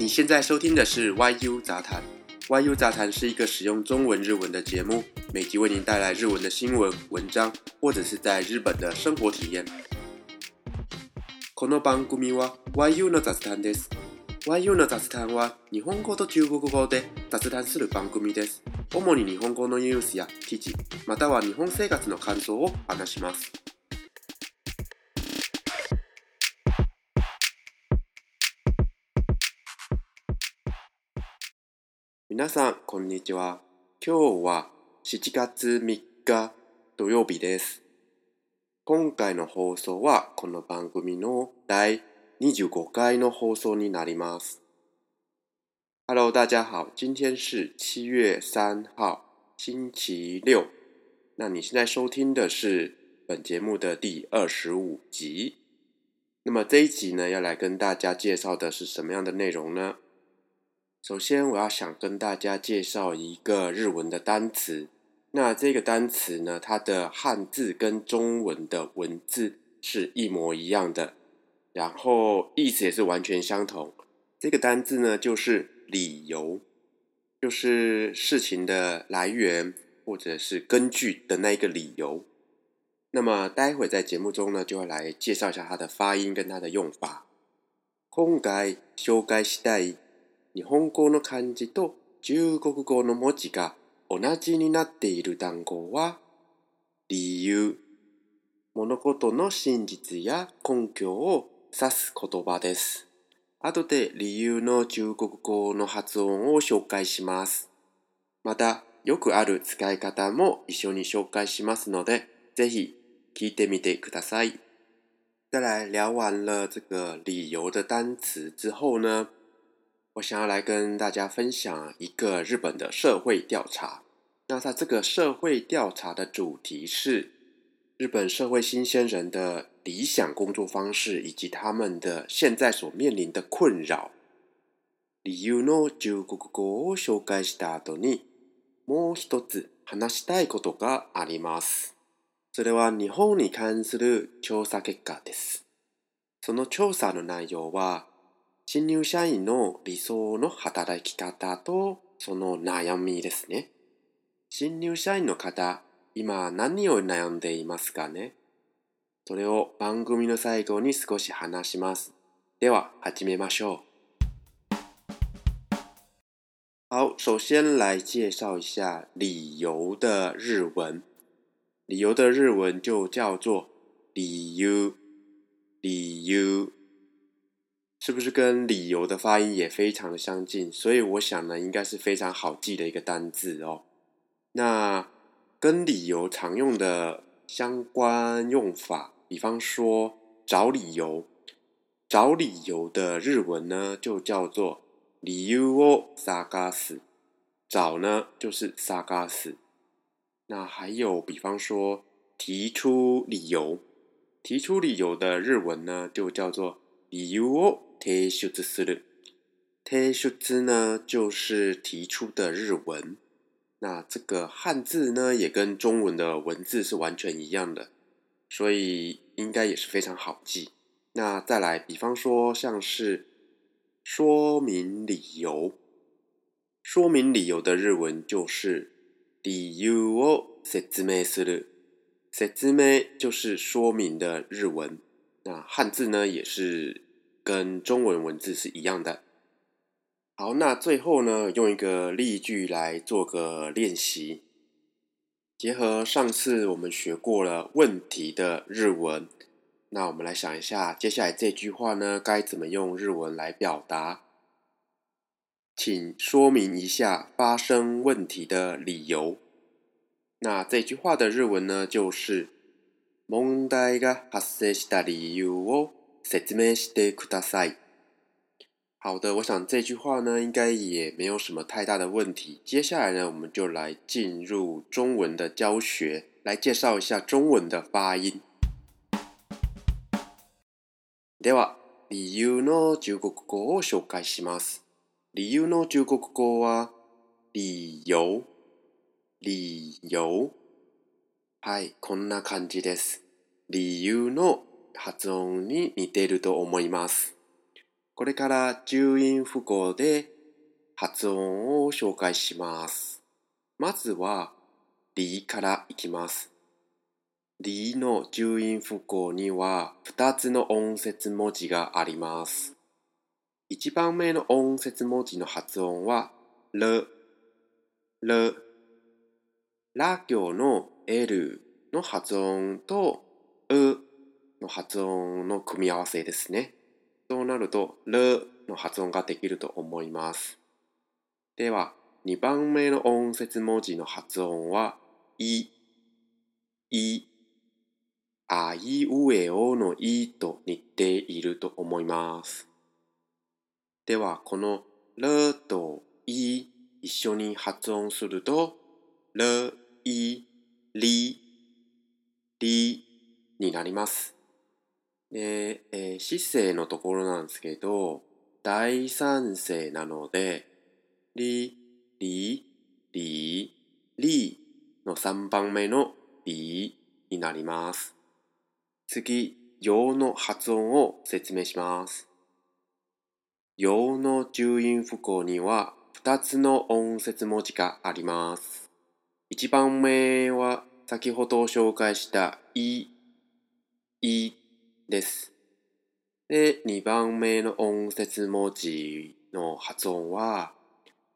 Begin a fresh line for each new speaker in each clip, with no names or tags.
你现在收听的是 YU 杂谈。YU 杂谈是一个使用中文、日文的节目，每集为您带来日文的新闻、文章，或者是在日本的生活体验。この番組は YU の雑談です。YU の雑談は日本語と中国語で雑談する番組です。主に日本語のニュースや記事、または日本生活の感想を話します。皆さん、こんにちは。今日は7月3日土曜日です。今回の放送はこの番組の第25回の放送になります。Hello，大家好，今天是7月3号，星期六。那你现在收听的是本节目的第25集。那么这一集呢，要来跟大家介绍的是什么样的内容呢？首先，我要想跟大家介绍一个日文的单词。那这个单词呢，它的汉字跟中文的文字是一模一样的，然后意思也是完全相同。这个单字呢，就是理由，就是事情的来源或者是根据的那一个理由。那么待会在节目中呢，就会来介绍一下它的发音跟它的用法。更改修改时代。日本語の漢字と中国語の文字が同じになっている単語は理由物事の真実や根拠を指す言葉です。後で理由の中国語の発音を紹介します。また、よくある使い方も一緒に紹介しますので、ぜひ聞いてみてください。再来聊完了这个理由的单词之后呢，我想要来跟大家分享一个日本的社会调查。那它这个社会调查的主题是日本社会新鲜人的理想工作方式以及他们的现在所面临的困扰。You know, 中国国を紹介した後にもう一つ話したいことがあります。それは日本に関する調査結果です。その調査の内容は。新入社員の理想の働き方とその悩みですね。新入社員の方、今何を悩んでいますかねそれを番組の最後に少し話します。では始めましょう。好，首先来介绍一下理由的日文。理由的日文就叫做理由，理由。是不是跟理由的发音也非常的相近？所以我想呢，应该是非常好记的一个单字哦。那跟理由常用的相关用法，比方说找理由，找理由的日文呢就叫做理由を探し。找呢就是探し。那还有比方说提出理由，提出理由的日文呢就叫做理由を。贴修字四日，贴修字呢就是提出的日文。那这个汉字呢也跟中文的文字是完全一样的，所以应该也是非常好记。那再来，比方说像是说明理由，说明理由的日文就是理由哦。设置没事了，设置没就是说明的日文。那汉字呢也是。跟中文文字是一样的。好，那最后呢，用一个例句来做个练习，结合上次我们学过了问题的日文，那我们来想一下，接下来这句话呢，该怎么用日文来表达？请说明一下发生问题的理由。那这句话的日文呢，就是“問題が発生した理由を”。説明してください。好的，我想这句话呢，应该也没有什么太大的问题。接下来呢，我们就来进入中文的教学，来介绍一下中文的发音。では、理由の中国語を紹介します。理由の中国語は、理由、理由。はい、こんな感じです。理由の発音に似ていると思います。これから重音符号で発音を紹介します。まずは、りからいきます。りの重音符号には2つの音節文字があります。1番目の音節文字の発音は、る、る。ら行の L の発音と、う、の発音の組み合わせですね。そうなると、るの発音ができると思います。では、2番目の音節文字の発音は、い、い、あいうえおのいと似ていると思います。では、このるとい一緒に発音すると、る、い、り、りになります。で、えー、姿勢のところなんですけど、第三声なので、り、り、り、りの3番目のりになります。次、用の発音を説明します。用の重音符号には2つの音節文字があります。1番目は先ほど紹介したい、いです。で、2番目の音節文字の発音は、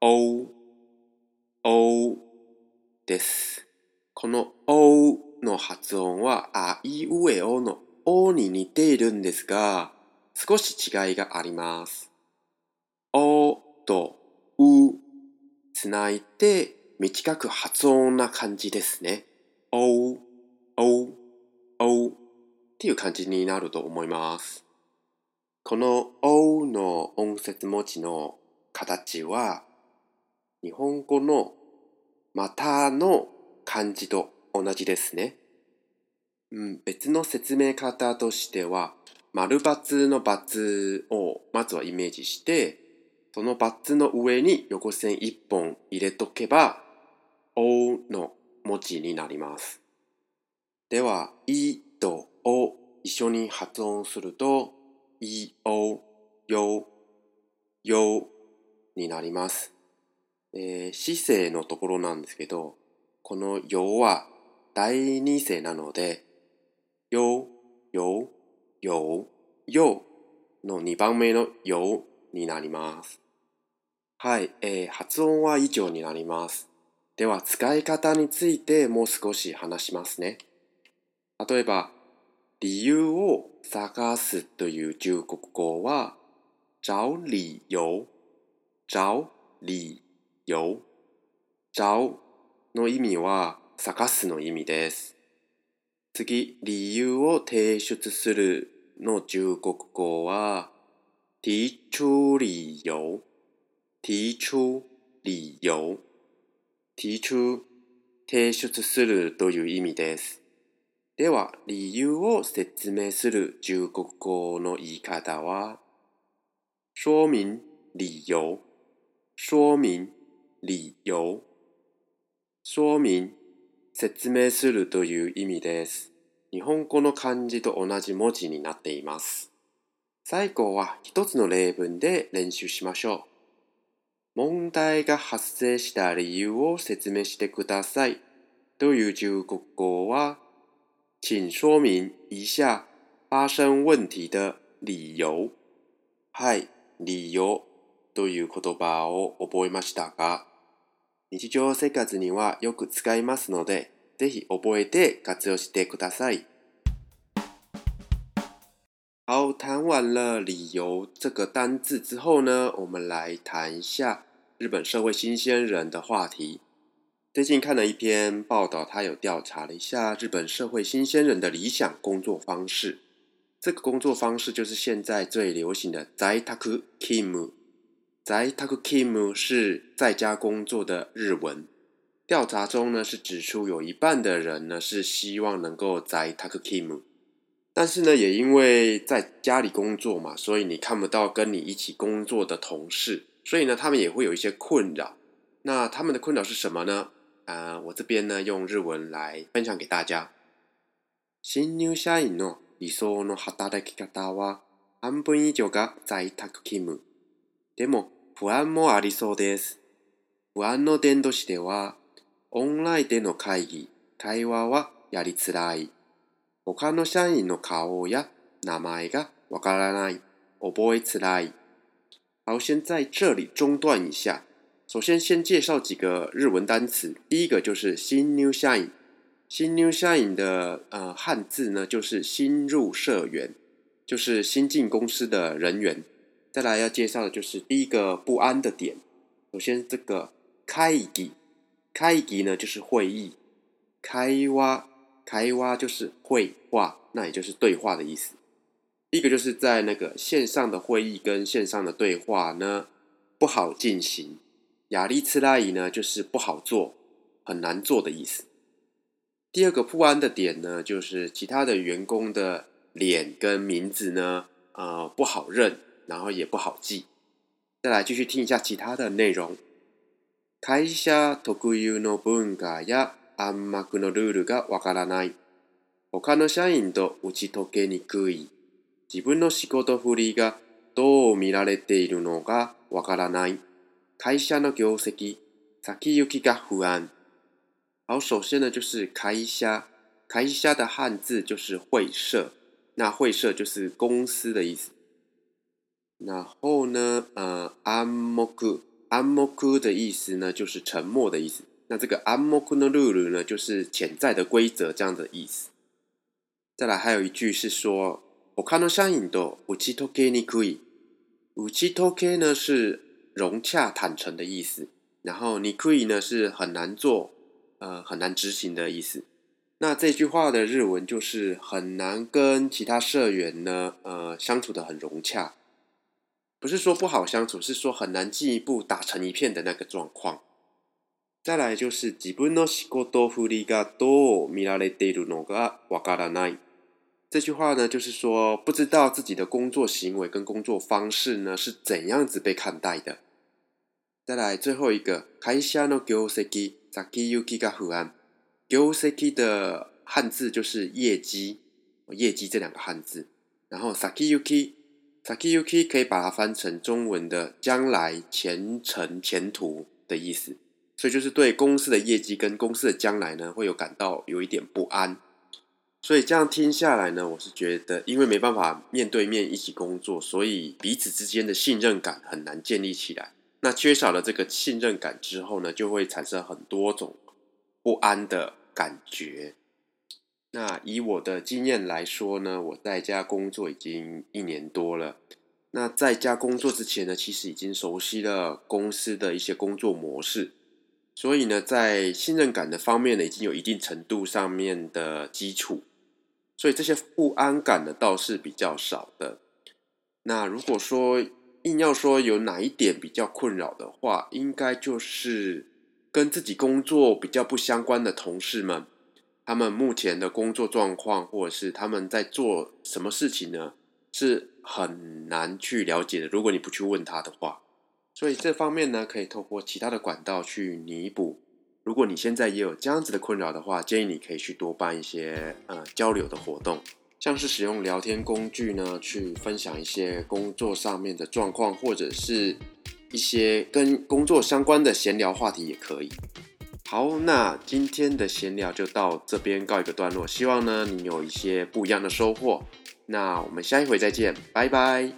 お、おです。このおの発音は、あいうえおのおに似ているんですが、少し違いがあります。おとうつないで短く発音な感じですね。お、お、お。っていう感じになると思います。この O の音節文字の形は日本語のまたの漢字と同じですね。うん、別の説明方としては丸×の×をまずはイメージしてその×の上に横線1本入れとけば O の文字になります。では「い」とを一緒に発音すると、いお、よ、よになります。えー、姿勢のところなんですけど、このよは第二声なので、よ、よ、よ、よの2番目のよになります。はい、えー、発音は以上になります。では、使い方についてもう少し話しますね。例えば、理由を探すという中国語は、找理由、找理由、找の意味は探すの意味です。次、理由を提出するの中国語は、提出理由、提出理由、提出、提出するという意味です。では、理由を説明する中国語の言い方は、说明理由、说明理由、说明、説明するという意味です。日本語の漢字と同じ文字になっています。最後は一つの例文で練習しましょう。問題が発生した理由を説明してくださいという中国語は请说明一下发生问题的理由。嗨，理由都有可多吧？哦，覚えましたか？日常生活にはよく使いますので、ぜひ覚えて活用してください。好，谈完了理由这个单字之后呢，我们来谈一下日本社会新鲜人的话题。最近看了一篇报道，他有调查了一下日本社会新鲜人的理想工作方式。这个工作方式就是现在最流行的宅 kim。在宅タ Kim 是在家工作的日文。调查中呢是指出有一半的人呢是希望能够在宅タ Kim。但是呢也因为在家里工作嘛，所以你看不到跟你一起工作的同事，所以呢他们也会有一些困扰。那他们的困扰是什么呢？呃，我这边呢用日文来分享给大家。新入社員の理想の働き方は半分以上が在宅勤務。でも不安もありそうです。不安の点としては、オンラインでの会議、会話はやりづらい。他の社員の顔や名前がわからない。覚えづらい。好，先在这里中断一下。首先，先介绍几个日文单词。第一个就是新 new shine。新 new shine 的呃汉字呢，就是新入社员，就是新进公司的人员。再来要介绍的就是第一个不安的点。首先，这个开議，开議呢就是会议，开挖，开挖就是绘画，那也就是对话的意思。一个就是在那个线上的会议跟线上的对话呢不好进行。亚利次拉伊呢，就是不好做、很难做的意思。第二个不安的点呢，就是其他的员工的脸跟名字呢，呃，不好认，然后也不好记。再来继续听一下其他的内容。会社特有の文化や暗黙のルールがわからない。他の社員と打ち解けにくい。自分の仕事ぶりがどう見られているのかわからない。会社の業績さっきよりか不安。好，首先呢，就是会社。会社的汉字就是会社，那会社就是公司的意思。然后呢，呃，安物故，安的意思呢，就是沉默的意思。那这个安物故ルール呢，就是潜在的规则这样的意思。再来，还有一句是说，他の社員とうちとけにくい。うちとけ呢是融洽、坦诚的意思，然后你くい呢是很难做，呃，很难执行的意思。那这句话的日文就是很难跟其他社员呢，呃，相处的很融洽，不是说不好相处，是说很难进一步打成一片的那个状况。再来就是自分の仕事振りがどう見られてるのかわからない。这句话呢就是说不知道自己的工作行为跟工作方式呢是怎样子被看待的。再来最后一个，开下诺狗塞基，咋基有基噶不安。狗塞基的汉字就是业绩，业绩这两个汉字。然后咋基有基，咋基有基可以把它翻成中文的将来、前程、前途的意思。所以就是对公司的业绩跟公司的将来呢，会有感到有一点不安。所以这样听下来呢，我是觉得，因为没办法面对面一起工作，所以彼此之间的信任感很难建立起来。那缺少了这个信任感之后呢，就会产生很多种不安的感觉。那以我的经验来说呢，我在家工作已经一年多了。那在家工作之前呢，其实已经熟悉了公司的一些工作模式，所以呢，在信任感的方面呢，已经有一定程度上面的基础，所以这些不安感呢倒是比较少的。那如果说，硬要说有哪一点比较困扰的话，应该就是跟自己工作比较不相关的同事们，他们目前的工作状况，或者是他们在做什么事情呢，是很难去了解的。如果你不去问他的话，所以这方面呢，可以透过其他的管道去弥补。如果你现在也有这样子的困扰的话，建议你可以去多办一些呃交流的活动。像是使用聊天工具呢，去分享一些工作上面的状况，或者是一些跟工作相关的闲聊话题也可以。好，那今天的闲聊就到这边告一个段落，希望呢你有一些不一样的收获。那我们下一回再见，拜拜。